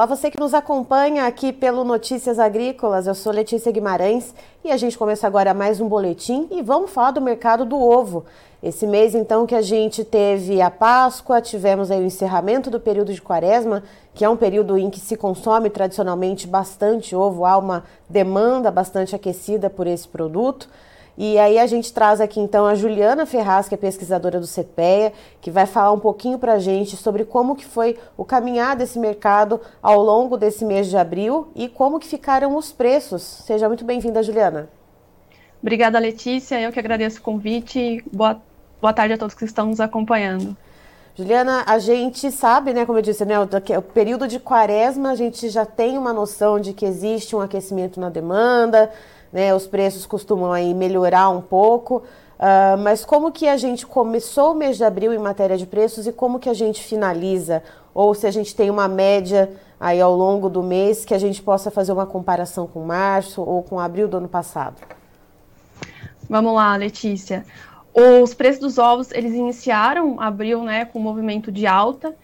Olá, você que nos acompanha aqui pelo Notícias Agrícolas. Eu sou Letícia Guimarães e a gente começa agora mais um boletim e vamos falar do mercado do ovo. Esse mês, então, que a gente teve a Páscoa, tivemos aí o encerramento do período de quaresma, que é um período em que se consome tradicionalmente bastante ovo, há uma demanda bastante aquecida por esse produto. E aí a gente traz aqui então a Juliana Ferraz, que é pesquisadora do CPEA, que vai falar um pouquinho para a gente sobre como que foi o caminhar desse mercado ao longo desse mês de abril e como que ficaram os preços. Seja muito bem-vinda, Juliana. Obrigada, Letícia. Eu que agradeço o convite. Boa, boa tarde a todos que estão nos acompanhando. Juliana, a gente sabe, né, como eu disse, né, o período de quaresma, a gente já tem uma noção de que existe um aquecimento na demanda, né? Os preços costumam aí melhorar um pouco. Uh, mas como que a gente começou o mês de abril em matéria de preços e como que a gente finaliza? Ou se a gente tem uma média aí ao longo do mês que a gente possa fazer uma comparação com março ou com abril do ano passado? Vamos lá, Letícia. Os preços dos ovos, eles iniciaram abril, né, com um movimento de alta,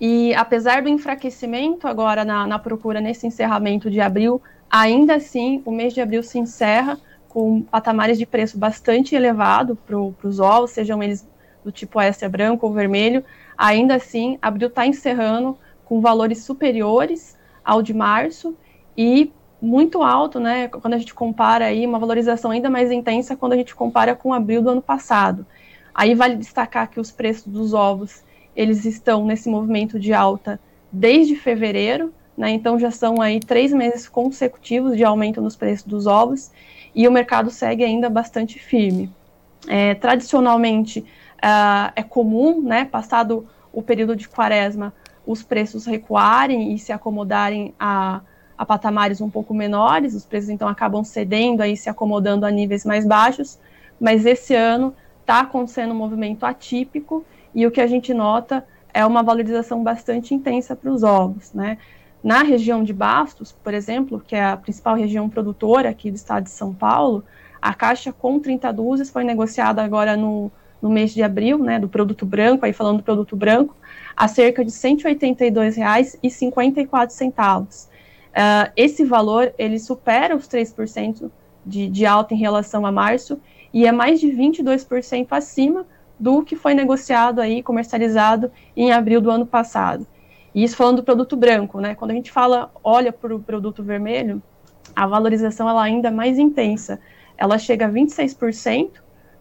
e apesar do enfraquecimento agora na, na procura nesse encerramento de abril, Ainda assim, o mês de abril se encerra com patamares de preço bastante elevado para os ovos, sejam eles do tipo extra branco ou vermelho. Ainda assim, abril está encerrando com valores superiores ao de março e muito alto, né? Quando a gente compara aí uma valorização ainda mais intensa quando a gente compara com abril do ano passado. Aí vale destacar que os preços dos ovos eles estão nesse movimento de alta desde fevereiro, né? Então já são aí três meses consecutivos de aumento nos preços dos ovos e o mercado segue ainda bastante firme. É, tradicionalmente uh, é comum, né, passado o período de quaresma, os preços recuarem e se acomodarem a, a patamares um pouco menores, os preços então acabam cedendo aí, se acomodando a níveis mais baixos, mas esse ano está acontecendo um movimento atípico e o que a gente nota é uma valorização bastante intensa para os ovos, né? Na região de Bastos, por exemplo, que é a principal região produtora aqui do estado de São Paulo, a caixa com 30 dúzias foi negociada agora no, no mês de abril, né, do produto branco, aí falando do produto branco, a cerca de R$ 182,54. Uh, esse valor, ele supera os 3% de, de alta em relação a março e é mais de 22% acima do que foi negociado aí, comercializado em abril do ano passado. E isso falando do produto branco, né? Quando a gente fala, olha para o produto vermelho, a valorização ela ainda é mais intensa. Ela chega a 26%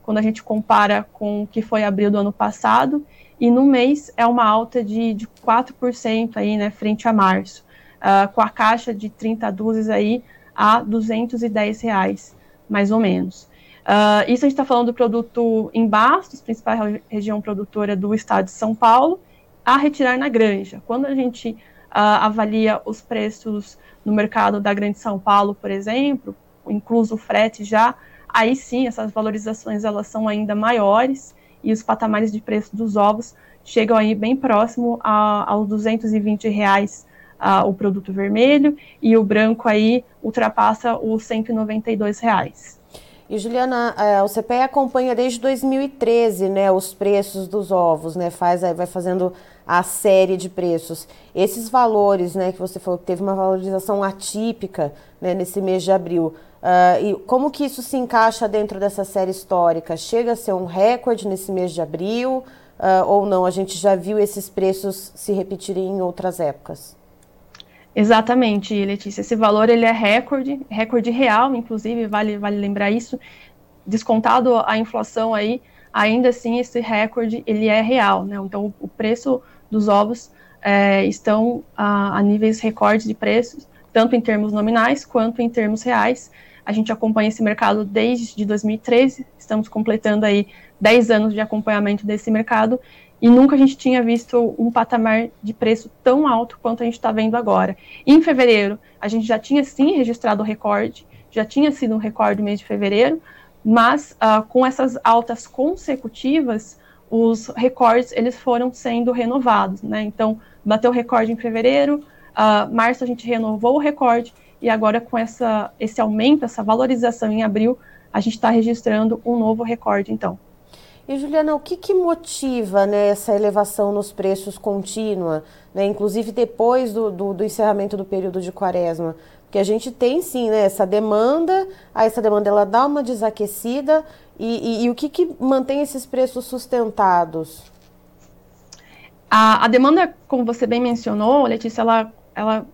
quando a gente compara com o que foi abril do ano passado, e no mês é uma alta de, de 4% aí, né, frente a março, uh, com a caixa de 30 dúzias aí a 210 reais, mais ou menos. Uh, isso a gente está falando do produto em Bastos, principal região produtora do estado de São Paulo, a retirar na granja. Quando a gente uh, avalia os preços no mercado da Grande São Paulo, por exemplo, incluso o frete já, aí sim essas valorizações elas são ainda maiores e os patamares de preço dos ovos chegam aí bem próximo aos 220 reais uh, o produto vermelho e o branco aí ultrapassa os 192 reais. E Juliana, é, o CPE acompanha desde 2013, né, os preços dos ovos, né, faz, vai fazendo a série de preços. Esses valores, né, que você falou que teve uma valorização atípica, né, nesse mês de abril, uh, e como que isso se encaixa dentro dessa série histórica? Chega a ser um recorde nesse mês de abril uh, ou não? A gente já viu esses preços se repetirem em outras épocas? Exatamente, Letícia. Esse valor ele é recorde, recorde real, inclusive, vale, vale lembrar isso. Descontado a inflação aí, ainda assim esse recorde ele é real, né? Então o preço dos ovos é, estão a, a, níveis recordes de preços, tanto em termos nominais quanto em termos reais. A gente acompanha esse mercado desde 2013, estamos completando aí 10 anos de acompanhamento desse mercado e nunca a gente tinha visto um patamar de preço tão alto quanto a gente está vendo agora. Em fevereiro, a gente já tinha sim registrado o recorde, já tinha sido um recorde no mês de fevereiro, mas uh, com essas altas consecutivas, os recordes eles foram sendo renovados, né? Então, bateu o recorde em fevereiro, uh, março a gente renovou o recorde, e agora com essa, esse aumento, essa valorização em abril, a gente está registrando um novo recorde, então. E Juliana, o que, que motiva né, essa elevação nos preços contínua, né, inclusive depois do, do, do, encerramento do período de quaresma? Porque a gente tem sim né, essa demanda, aí essa demanda ela dá uma desaquecida, e, e, e o que, que mantém esses preços sustentados? A, a, demanda, como você bem mencionou, Letícia, ela, ela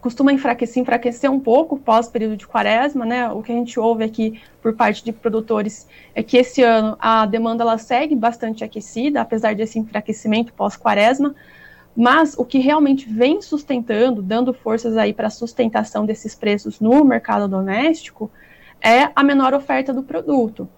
costuma enfraquecer, enfraquecer um pouco pós período de quaresma, né? O que a gente ouve aqui por parte de produtores é que esse ano a demanda ela segue bastante aquecida, apesar desse enfraquecimento pós quaresma, mas o que realmente vem sustentando, dando forças aí para a sustentação desses preços no mercado doméstico é a menor oferta do produto.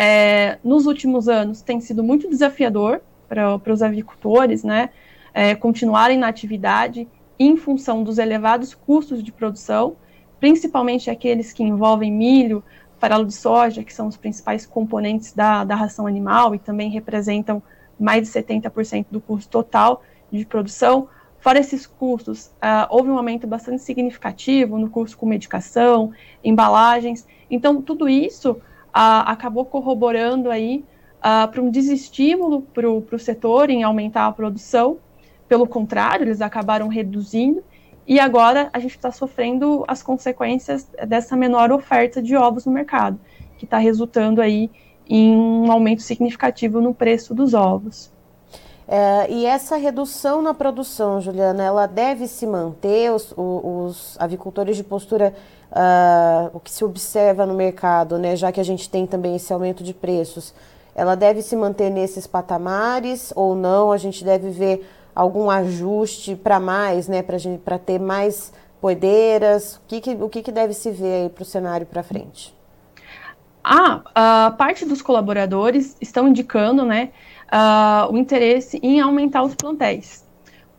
É, nos últimos anos tem sido muito desafiador para os avicultores, né? É, continuarem na atividade em função dos elevados custos de produção, principalmente aqueles que envolvem milho, farelo de soja, que são os principais componentes da, da ração animal e também representam mais de 70% do custo total de produção. Fora esses custos, uh, houve um aumento bastante significativo no custo com medicação, embalagens. Então, tudo isso acabou corroborando aí para um desestímulo para o setor em aumentar a produção pelo contrário, eles acabaram reduzindo e agora a gente está sofrendo as consequências dessa menor oferta de ovos no mercado, que está resultando aí em um aumento significativo no preço dos ovos. É, e essa redução na produção, Juliana, ela deve se manter? Os, os avicultores de postura, uh, o que se observa no mercado, né, já que a gente tem também esse aumento de preços, ela deve se manter nesses patamares ou não? A gente deve ver algum ajuste para mais, né, para ter mais poedeiras? O que, que, o que, que deve se ver para o cenário para frente? Ah, a parte dos colaboradores estão indicando né, uh, o interesse em aumentar os plantéis.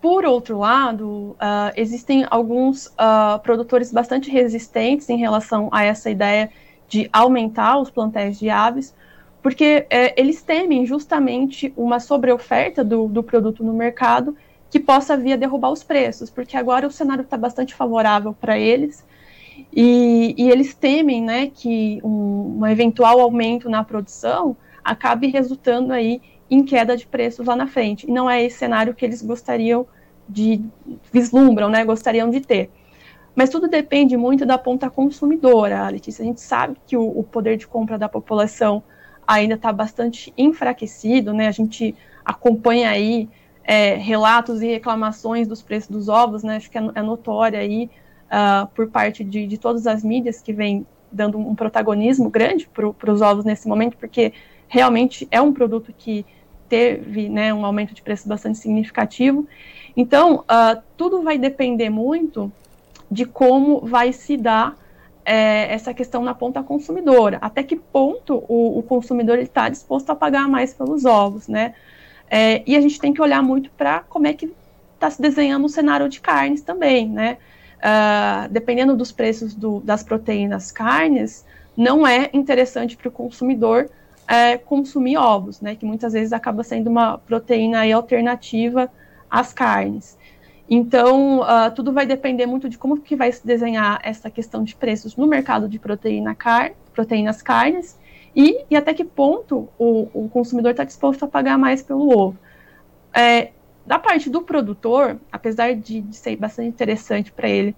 Por outro lado, uh, existem alguns uh, produtores bastante resistentes em relação a essa ideia de aumentar os plantéis de aves, porque é, eles temem justamente uma sobreoferta do, do produto no mercado que possa vir a derrubar os preços, porque agora o cenário está bastante favorável para eles e, e, eles temem né, que um, um, eventual aumento na produção acabe resultando aí em queda de preços lá na frente. E não é esse cenário que eles gostariam de vislumbram, né, gostariam de ter. Mas tudo depende muito da ponta consumidora, Letícia. A gente sabe que o, o poder de compra da população ainda está bastante enfraquecido, né? A gente acompanha aí é, relatos e reclamações dos preços dos ovos, né? Acho que é, é aí uh, por parte de, de todas as mídias que vem dando um protagonismo grande para os ovos nesse momento, porque realmente é um produto que teve né, um aumento de preço bastante significativo. Então, uh, tudo vai depender muito de como vai se dar é, essa questão na ponta consumidora. Até que ponto o, o consumidor está disposto a pagar mais pelos ovos, né? É, e a gente tem que olhar muito para como é que está se desenhando o cenário de carnes também, né? Uh, dependendo dos preços do, das proteínas carnes, não é interessante para o consumidor é, consumir ovos, né? Que muitas vezes acaba sendo uma proteína alternativa às carnes. Então, uh, tudo vai depender muito de como que vai se desenhar essa questão de preços no mercado de proteína car proteínas carnes e, e até que ponto o, o consumidor está disposto a pagar mais pelo ovo. É, da parte do produtor, apesar de, de ser bastante interessante para ele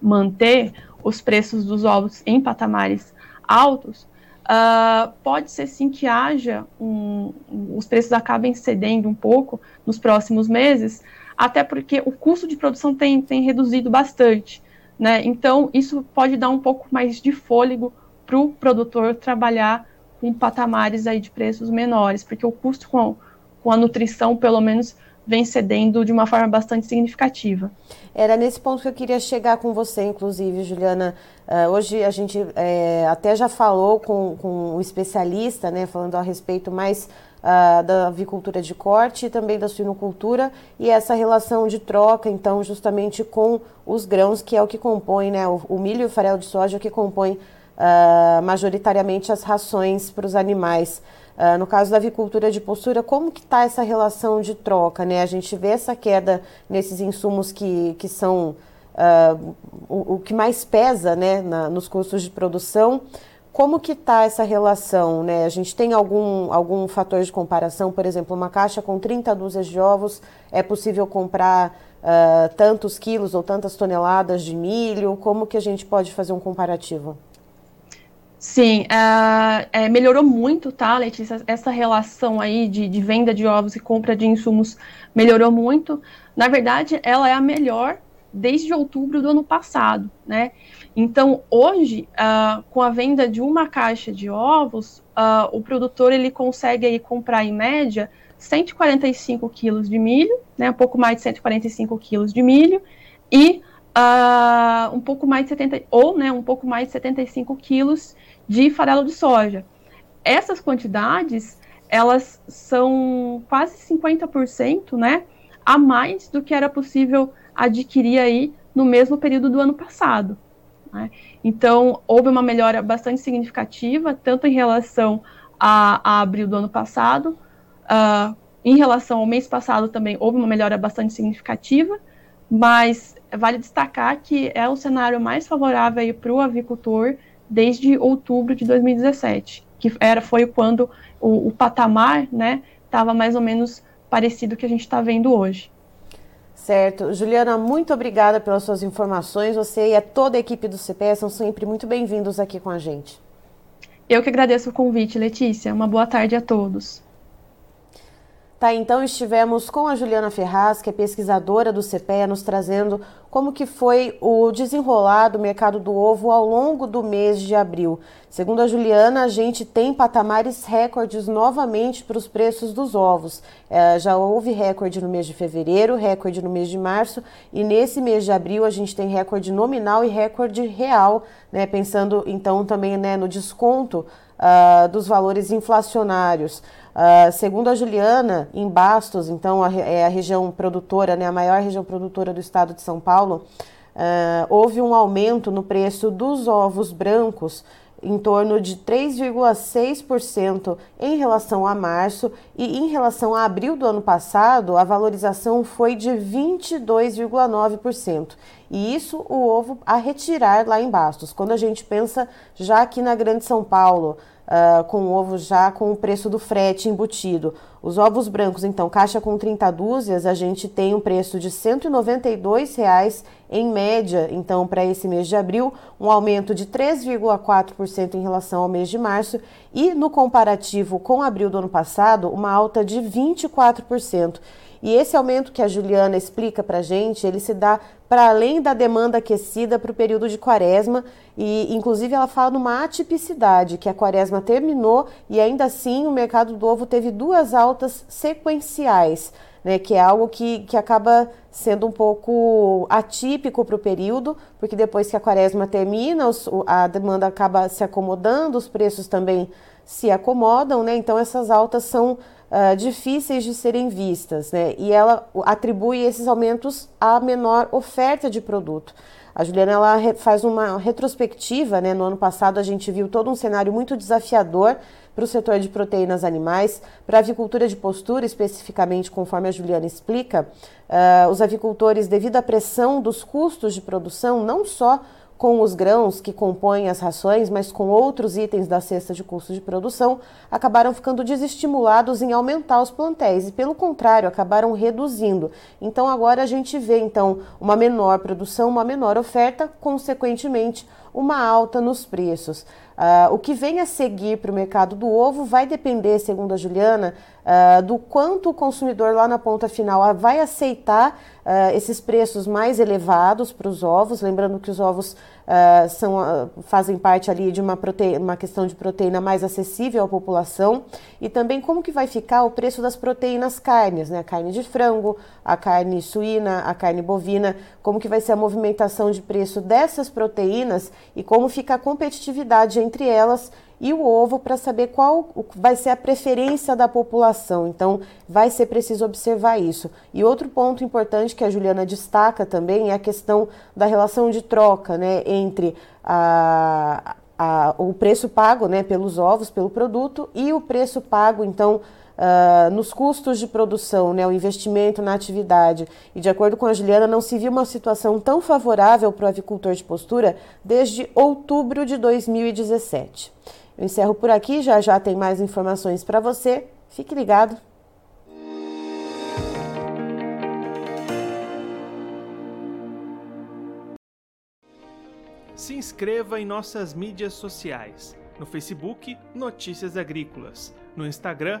manter os preços dos ovos em patamares altos, uh, pode ser sim que haja um, os preços acabem cedendo um pouco nos próximos meses, até porque o custo de produção tem, tem reduzido bastante. Né? Então, isso pode dar um pouco mais de fôlego para o produtor trabalhar com patamares aí de preços menores, porque o custo com, com a nutrição, pelo menos, vem cedendo de uma forma bastante significativa. Era nesse ponto que eu queria chegar com você, inclusive, Juliana. Uh, hoje a gente é, até já falou com, com especialista, né, falando a respeito mais uh, da avicultura de corte e também da suinocultura e essa relação de troca, então, justamente com os grãos, que é o que compõe, né, o, o milho e o farelo de soja que compõe uh, majoritariamente as rações para os animais. Uh, no caso da avicultura de postura, como que está essa relação de troca? Né? A gente vê essa queda nesses insumos que, que são uh, o, o, que mais pesa né, na, nos custos de produção, como que está essa relação? Né? A gente tem algum, algum fator de comparação? Por exemplo, uma caixa com 30 dúzias de ovos, é possível comprar uh, tantos quilos ou tantas toneladas de milho? Como que a gente pode fazer um comparativo? Sim, uh, é, melhorou muito, tá, Letícia? Essa relação aí de, de, venda de ovos e compra de insumos melhorou muito. Na verdade, ela é a melhor desde outubro do ano passado, né? Então, hoje, uh, com a venda de uma caixa de ovos, uh, o produtor ele consegue aí comprar em média 145 quilos de milho, né? Um pouco mais de 145 quilos de milho e uh, um pouco mais de 70 ou, né? Um pouco mais de 75 quilos de farelo de soja. Essas quantidades, elas são quase 50%, né, a mais do que era possível adquirir aí no mesmo período do ano passado. Né? Então, houve uma melhora bastante significativa, tanto em relação a, a abril do ano passado, uh, em relação ao mês passado também houve uma melhora bastante significativa, mas vale destacar que é o cenário mais favorável para o avicultor desde outubro de 2017, que era foi quando o, o patamar, né, estava mais ou menos parecido que a gente está vendo hoje. Certo. Juliana, muito obrigada pelas suas informações. Você e a toda a equipe do CPE são sempre muito bem-vindos aqui com a gente. Eu que agradeço o convite, Letícia. Uma boa tarde a todos. Tá, então estivemos com a Juliana Ferraz, que é pesquisadora do CPE, nos trazendo como que foi o desenrolar do mercado do ovo ao longo do mês de abril. Segundo a Juliana, a gente tem patamares recordes novamente para os preços dos ovos. É, já houve recorde no mês de fevereiro, recorde no mês de março e nesse mês de abril a gente tem recorde nominal e recorde real, né? Pensando então também né, no desconto uh, dos valores inflacionários. Uh, segundo a Juliana, em Bastos, então a, é a região produtora, né, a maior região produtora do estado de São Paulo, uh, houve um aumento no preço dos ovos brancos em torno de 3,6% em relação a março e em relação a abril do ano passado, a valorização foi de 22,9%. E isso o ovo a retirar lá em Bastos. Quando a gente pensa já aqui na Grande São Paulo, uh, com ovo já com o preço do frete embutido. Os ovos brancos, então, caixa com 30 dúzias, a gente tem um preço de R$ 192,00 em média, então, para esse mês de abril, um aumento de 3,4% em relação ao mês de março e no comparativo com abril do ano passado, uma alta de 24%. E esse aumento que a Juliana explica para a gente, ele se dá para além da demanda aquecida para o período de quaresma e, inclusive, ela fala numa atipicidade, que a quaresma terminou e ainda assim o mercado do ovo teve duas altas sequenciais. Né, que é algo que, que acaba sendo um pouco atípico para o período, porque depois que a quaresma termina, os, a demanda acaba se acomodando, os preços também se acomodam, né? Então essas altas são uh, difíceis de serem vistas, né? E ela atribui esses aumentos à menor oferta de produto. A Juliana ela faz uma retrospectiva, né? No ano passado a gente viu todo um cenário muito desafiador para o setor de proteínas animais, para a avicultura de postura, especificamente, conforme a Juliana explica, uh, os avicultores, devido à pressão dos custos de produção, não só com os grãos que compõem as rações, mas com outros itens da cesta de custos de produção, acabaram ficando desestimulados em aumentar os plantéis e, pelo contrário, acabaram reduzindo. Então agora a gente vê então uma menor produção, uma menor oferta, consequentemente uma alta nos preços. Uh, o que vem a seguir para o mercado do ovo vai depender, segundo a Juliana, uh, do quanto o consumidor lá na ponta final vai aceitar uh, esses preços mais elevados para os ovos. Lembrando que os ovos são, fazem parte ali de uma, proteína, uma questão de proteína mais acessível à população e também como que vai ficar o preço das proteínas carnes, né? A carne de frango, a carne suína, a carne bovina, como que vai ser a movimentação de preço dessas proteínas e como fica a competitividade entre elas e o ovo para saber qual vai ser a preferência da população. Então, vai ser preciso observar isso. E outro ponto importante que a Juliana destaca também é a questão da relação de troca né, entre a, a, o preço pago né, pelos ovos, pelo produto, e o preço pago, então, uh, nos custos de produção, né, o investimento na atividade. E de acordo com a Juliana, não se viu uma situação tão favorável para o avicultor de postura desde outubro de 2017. Eu encerro por aqui, já já tem mais informações para você. Fique ligado. Se inscreva em nossas mídias sociais. No Facebook, Notícias Agrícolas. No Instagram,